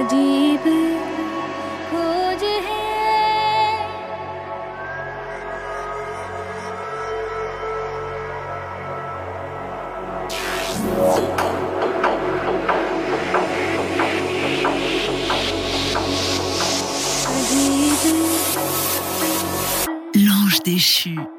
अजीब खोज है L'ange déchu.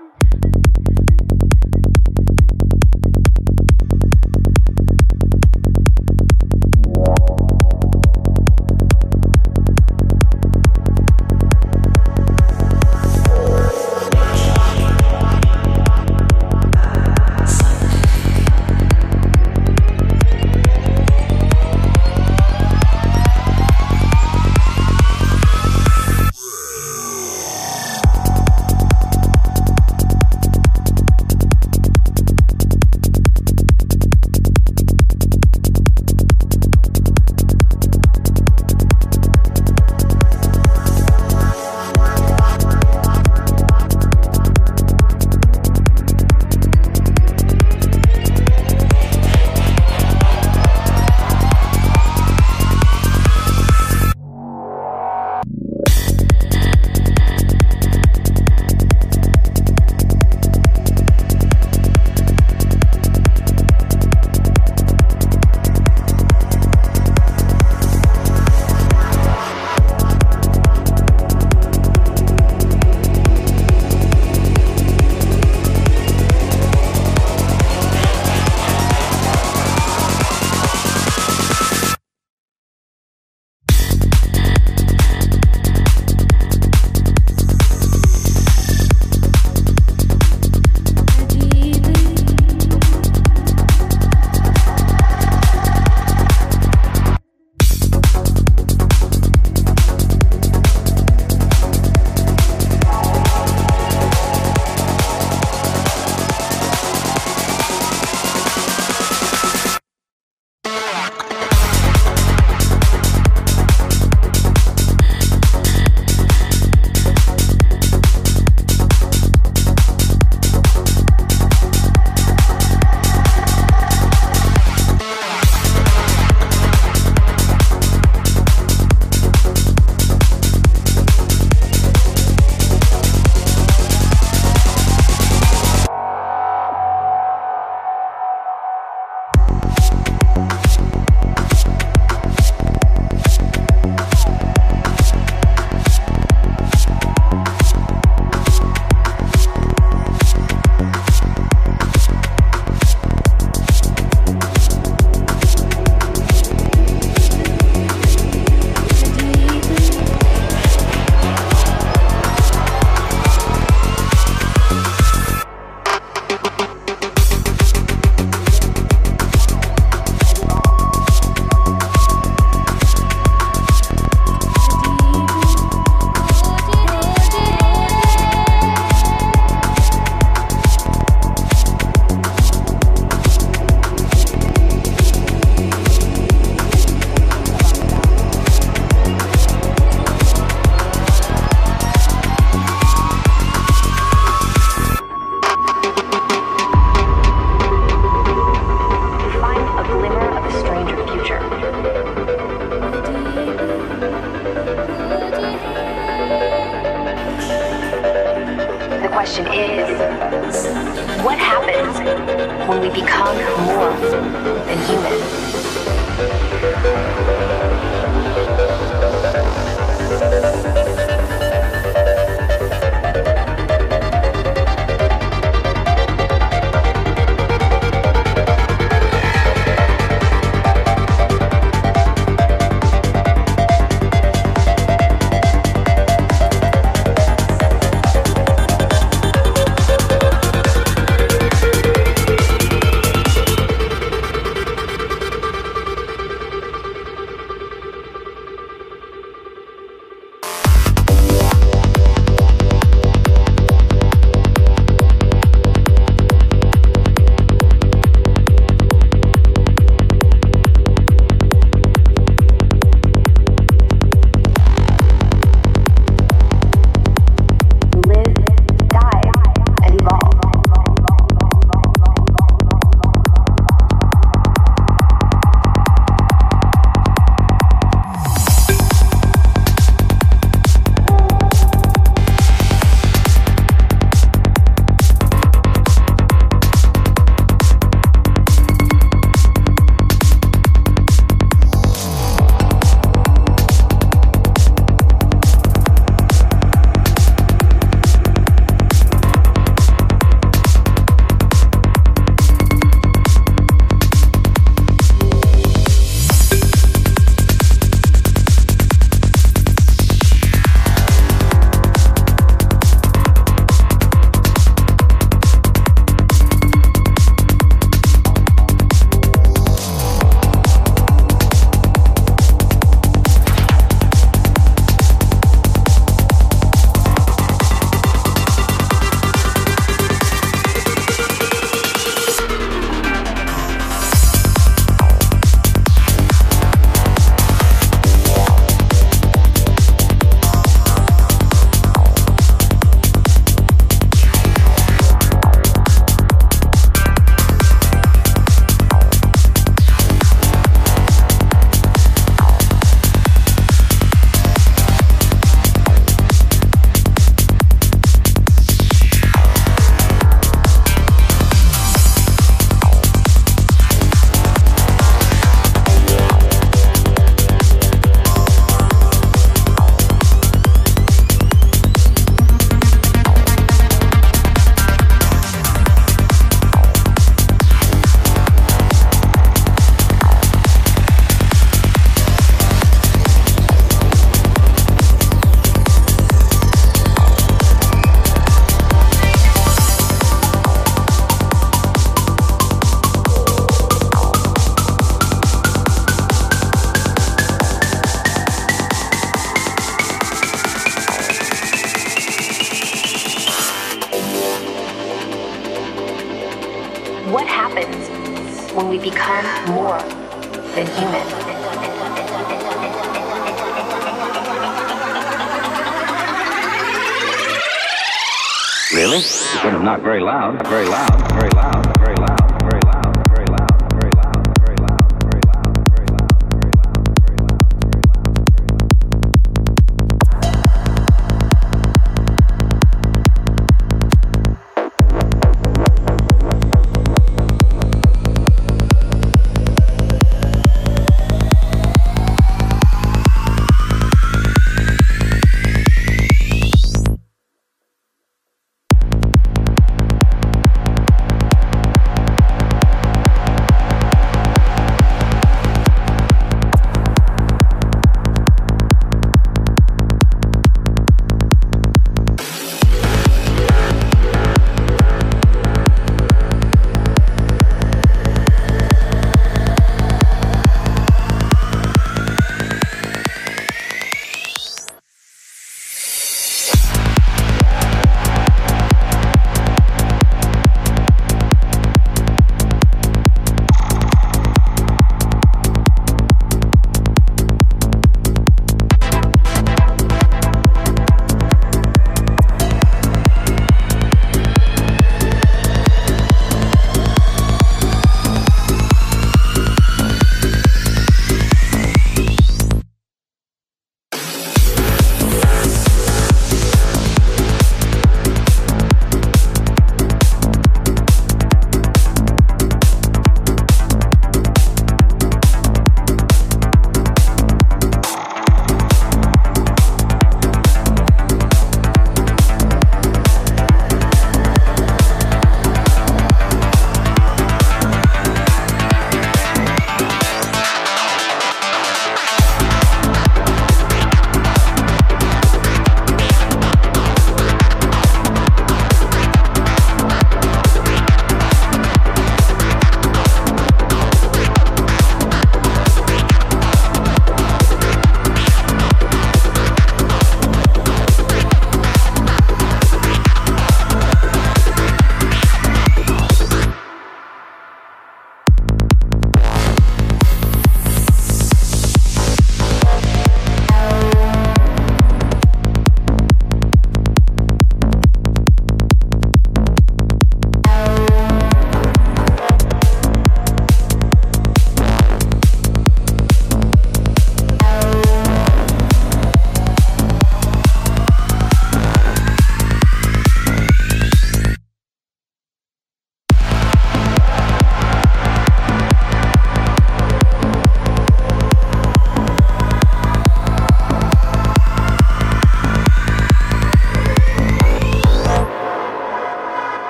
very loud, very loud, very loud, very loud.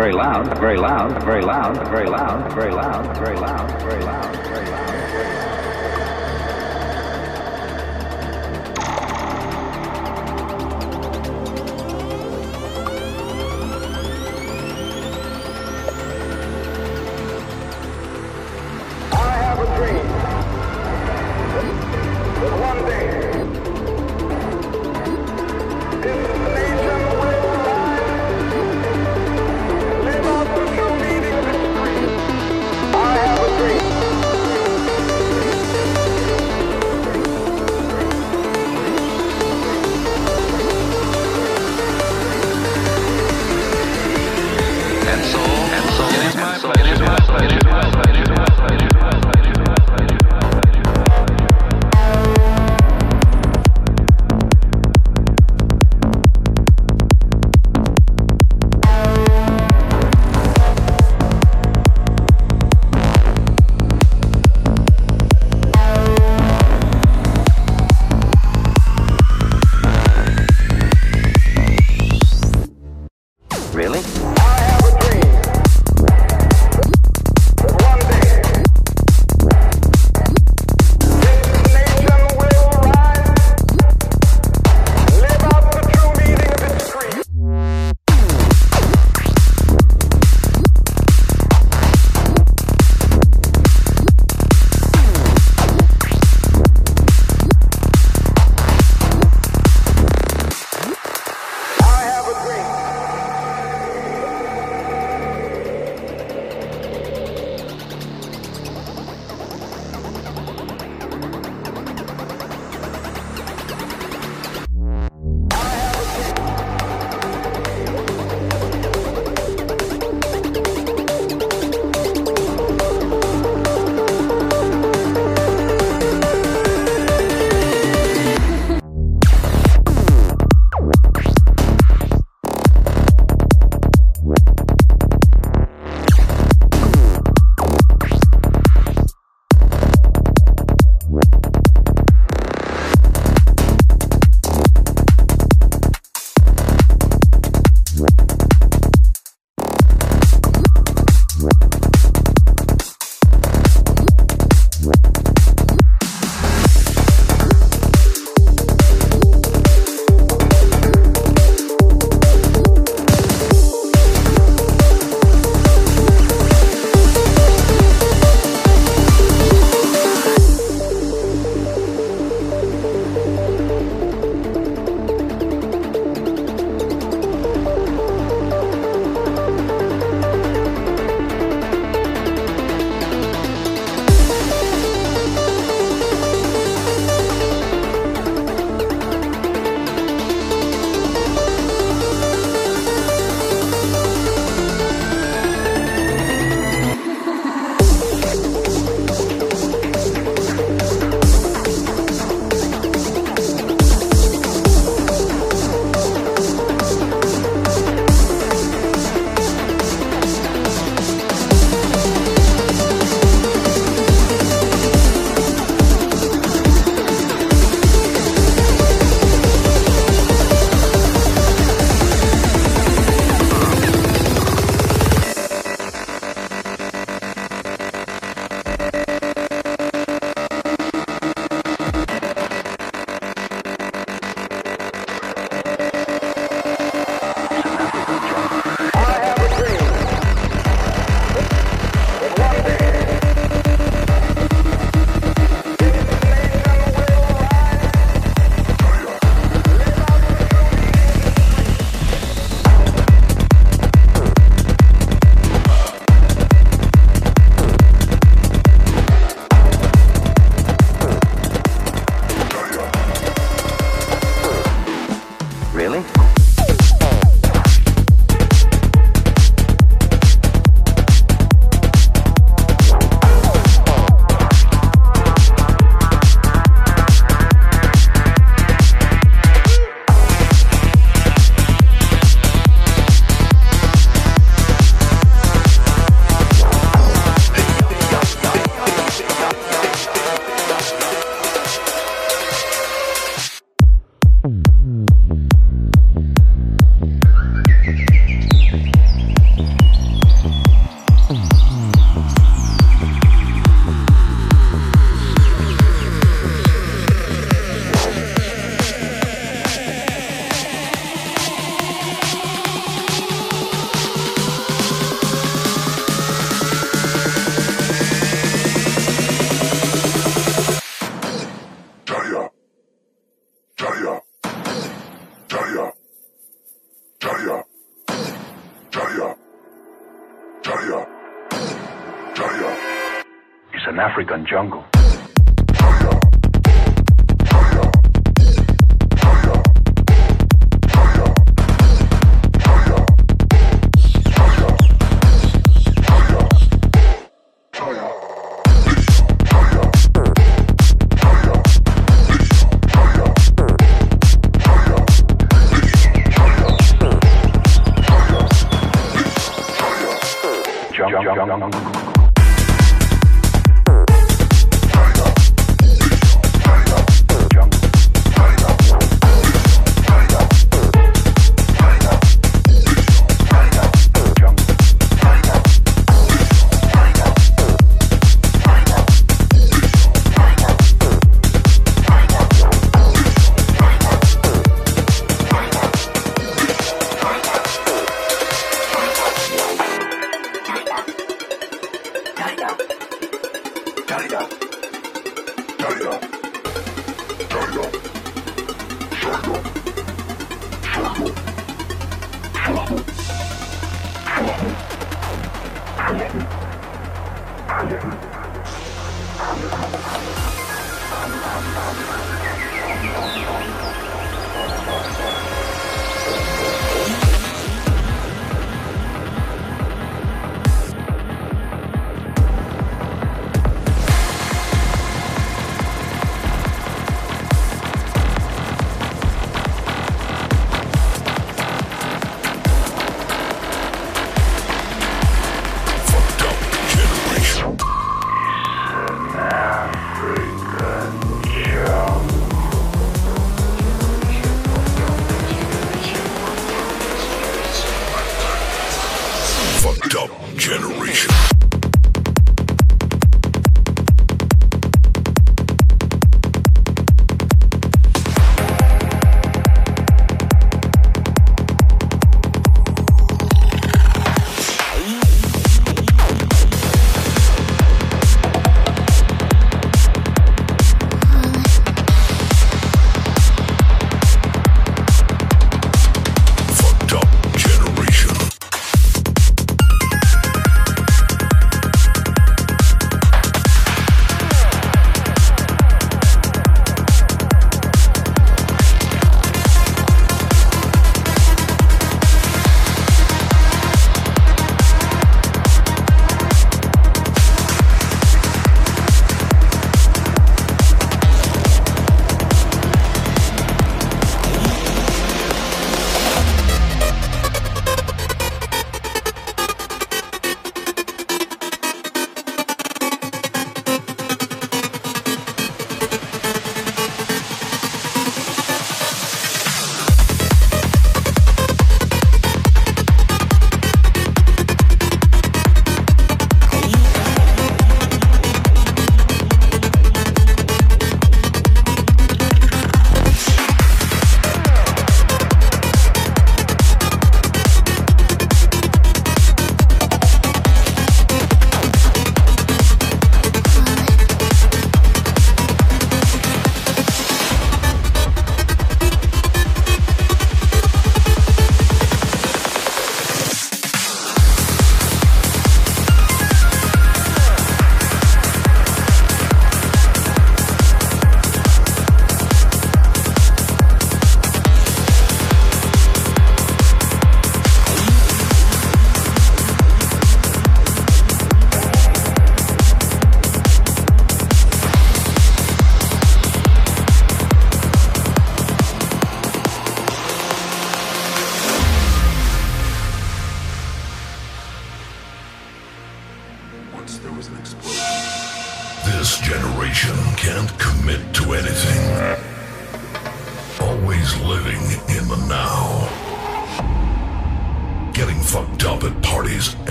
very loud, very loud, very loud, very loud, very loud, very loud, very loud. Jungle.